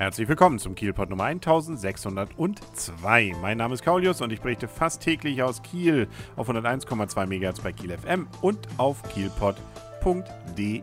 Herzlich willkommen zum Kielpot Nummer 1602. Mein Name ist Kaulius und ich berichte fast täglich aus Kiel auf 101,2 MHz bei Kiel FM und auf kielpot.de.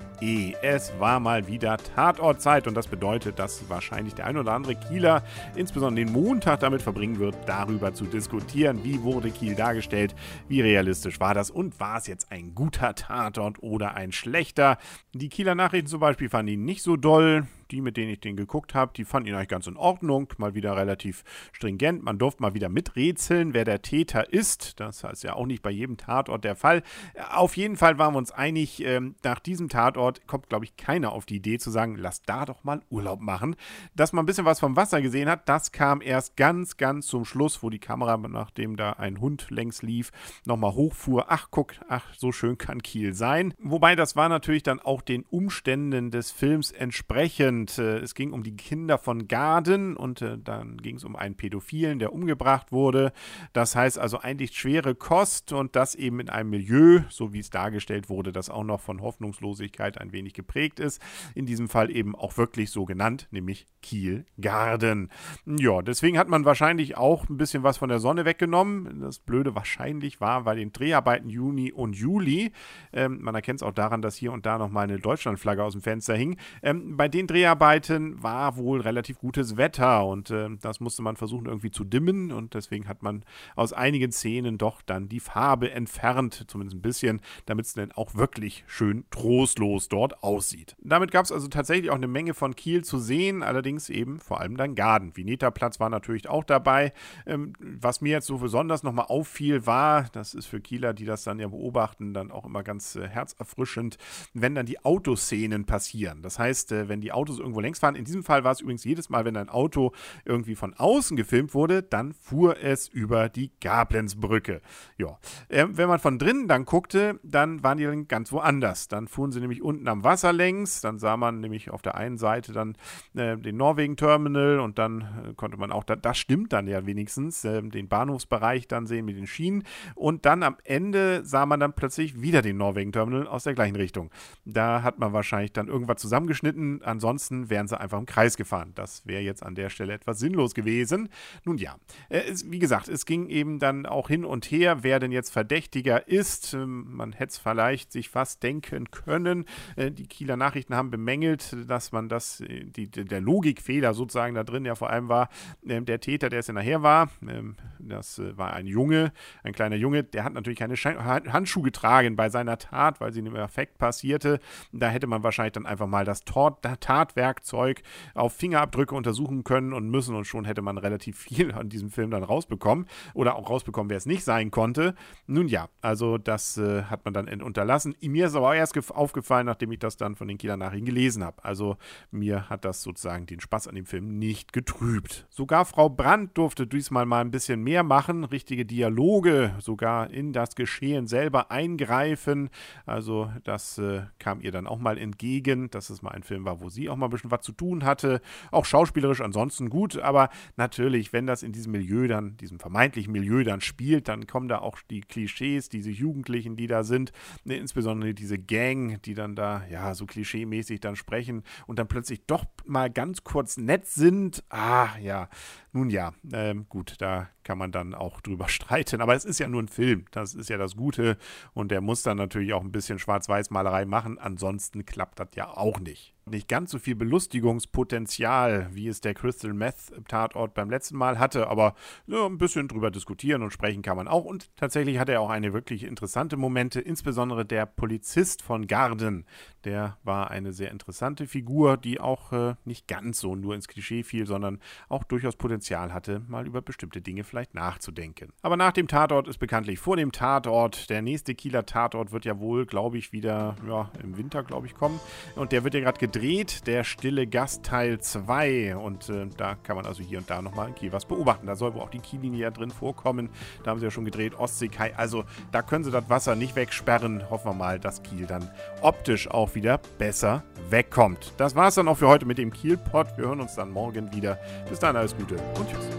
Es war mal wieder Tatortzeit und das bedeutet, dass wahrscheinlich der ein oder andere Kieler insbesondere den Montag damit verbringen wird, darüber zu diskutieren, wie wurde Kiel dargestellt, wie realistisch war das und war es jetzt ein guter Tatort oder ein schlechter. Die Kieler Nachrichten zum Beispiel fanden ihn nicht so doll die, mit denen ich den geguckt habe, die fanden ihn eigentlich ganz in Ordnung. Mal wieder relativ stringent. Man durfte mal wieder miträtseln, wer der Täter ist. Das ist ja auch nicht bei jedem Tatort der Fall. Auf jeden Fall waren wir uns einig, ähm, nach diesem Tatort kommt, glaube ich, keiner auf die Idee zu sagen, lass da doch mal Urlaub machen. Dass man ein bisschen was vom Wasser gesehen hat, das kam erst ganz, ganz zum Schluss, wo die Kamera, nachdem da ein Hund längs lief, nochmal hochfuhr. Ach, guck, ach, so schön kann Kiel sein. Wobei das war natürlich dann auch den Umständen des Films entsprechend und äh, es ging um die Kinder von Garden und äh, dann ging es um einen Pädophilen, der umgebracht wurde. Das heißt also eigentlich schwere Kost und das eben in einem Milieu, so wie es dargestellt wurde, das auch noch von Hoffnungslosigkeit ein wenig geprägt ist. In diesem Fall eben auch wirklich so genannt, nämlich Kiel Garden. Ja, deswegen hat man wahrscheinlich auch ein bisschen was von der Sonne weggenommen. Das Blöde wahrscheinlich war bei den Dreharbeiten Juni und Juli. Ähm, man erkennt es auch daran, dass hier und da noch mal eine Deutschlandflagge aus dem Fenster hing. Ähm, bei den Dreharbeiten Dreharbeiten war wohl relativ gutes Wetter und äh, das musste man versuchen irgendwie zu dimmen und deswegen hat man aus einigen Szenen doch dann die Farbe entfernt, zumindest ein bisschen, damit es dann auch wirklich schön trostlos dort aussieht. Damit gab es also tatsächlich auch eine Menge von Kiel zu sehen, allerdings eben vor allem dann Garden. Vineta-Platz war natürlich auch dabei. Ähm, was mir jetzt so besonders nochmal auffiel, war, das ist für Kieler, die das dann ja beobachten, dann auch immer ganz äh, herzerfrischend, wenn dann die Autoszenen passieren. Das heißt, äh, wenn die Autos Autos irgendwo längs fahren. In diesem Fall war es übrigens jedes Mal, wenn ein Auto irgendwie von außen gefilmt wurde, dann fuhr es über die Gablenzbrücke. Ja, äh, wenn man von drinnen dann guckte, dann waren die dann ganz woanders. Dann fuhren sie nämlich unten am Wasser längs. Dann sah man nämlich auf der einen Seite dann äh, den Norwegen-Terminal und dann äh, konnte man auch, da, das stimmt dann ja wenigstens, äh, den Bahnhofsbereich dann sehen mit den Schienen. Und dann am Ende sah man dann plötzlich wieder den Norwegen-Terminal aus der gleichen Richtung. Da hat man wahrscheinlich dann irgendwas zusammengeschnitten. Ansonsten Ansonsten wären sie einfach im Kreis gefahren. Das wäre jetzt an der Stelle etwas sinnlos gewesen. Nun ja, äh, es, wie gesagt, es ging eben dann auch hin und her, wer denn jetzt Verdächtiger ist. Ähm, man hätte es vielleicht sich fast denken können. Äh, die Kieler Nachrichten haben bemängelt, dass man das, äh, die, der Logikfehler sozusagen da drin ja vor allem war, ähm, der Täter, der es ja nachher war, ähm, das war ein Junge, ein kleiner Junge, der hat natürlich keine Handschuhe getragen bei seiner Tat, weil sie in dem Effekt passierte. Da hätte man wahrscheinlich dann einfach mal das Tat Werkzeug auf Fingerabdrücke untersuchen können und müssen und schon hätte man relativ viel an diesem Film dann rausbekommen oder auch rausbekommen, wer es nicht sein konnte. Nun ja, also das äh, hat man dann unterlassen. Mir ist aber auch erst aufgefallen, nachdem ich das dann von den Kieler Nachrichten gelesen habe. Also mir hat das sozusagen den Spaß an dem Film nicht getrübt. Sogar Frau Brandt durfte diesmal mal ein bisschen mehr machen, richtige Dialoge, sogar in das Geschehen selber eingreifen. Also das äh, kam ihr dann auch mal entgegen, dass es mal ein Film war, wo sie auch mal ein bisschen was zu tun hatte. Auch schauspielerisch ansonsten gut, aber natürlich, wenn das in diesem Milieu dann, diesem vermeintlichen Milieu dann spielt, dann kommen da auch die Klischees, diese Jugendlichen, die da sind, ne, insbesondere diese Gang, die dann da, ja, so klischeemäßig dann sprechen und dann plötzlich doch mal ganz kurz nett sind. Ah, ja, nun ja, ähm, gut, da kann man dann auch drüber streiten. Aber es ist ja nur ein Film. Das ist ja das Gute. Und der muss dann natürlich auch ein bisschen Schwarz-Weiß-Malerei machen. Ansonsten klappt das ja auch nicht. Nicht ganz so viel Belustigungspotenzial, wie es der Crystal Meth Tatort beim letzten Mal hatte. Aber ja, ein bisschen drüber diskutieren und sprechen kann man auch. Und tatsächlich hat er auch eine wirklich interessante Momente. Insbesondere der Polizist von Garden. Der war eine sehr interessante Figur, die auch äh, nicht ganz so nur ins Klischee fiel, sondern auch durchaus Potenzial hatte, mal über bestimmte Dinge vielleicht nachzudenken. Aber nach dem Tatort ist bekanntlich vor dem Tatort. Der nächste Kieler Tatort wird ja wohl, glaube ich, wieder ja, im Winter, glaube ich, kommen. Und der wird ja gerade gedreht, der Stille Gast Teil 2. Und äh, da kann man also hier und da nochmal in Kiel was beobachten. Da soll wohl auch die Kiellinie ja drin vorkommen. Da haben sie ja schon gedreht, Ostseekai. Also da können sie das Wasser nicht wegsperren. Hoffen wir mal, dass Kiel dann optisch auch wieder besser wegkommt. Das war es dann auch für heute mit dem Kiel-Pod. Wir hören uns dann morgen wieder. Bis dann, alles Gute und tschüss.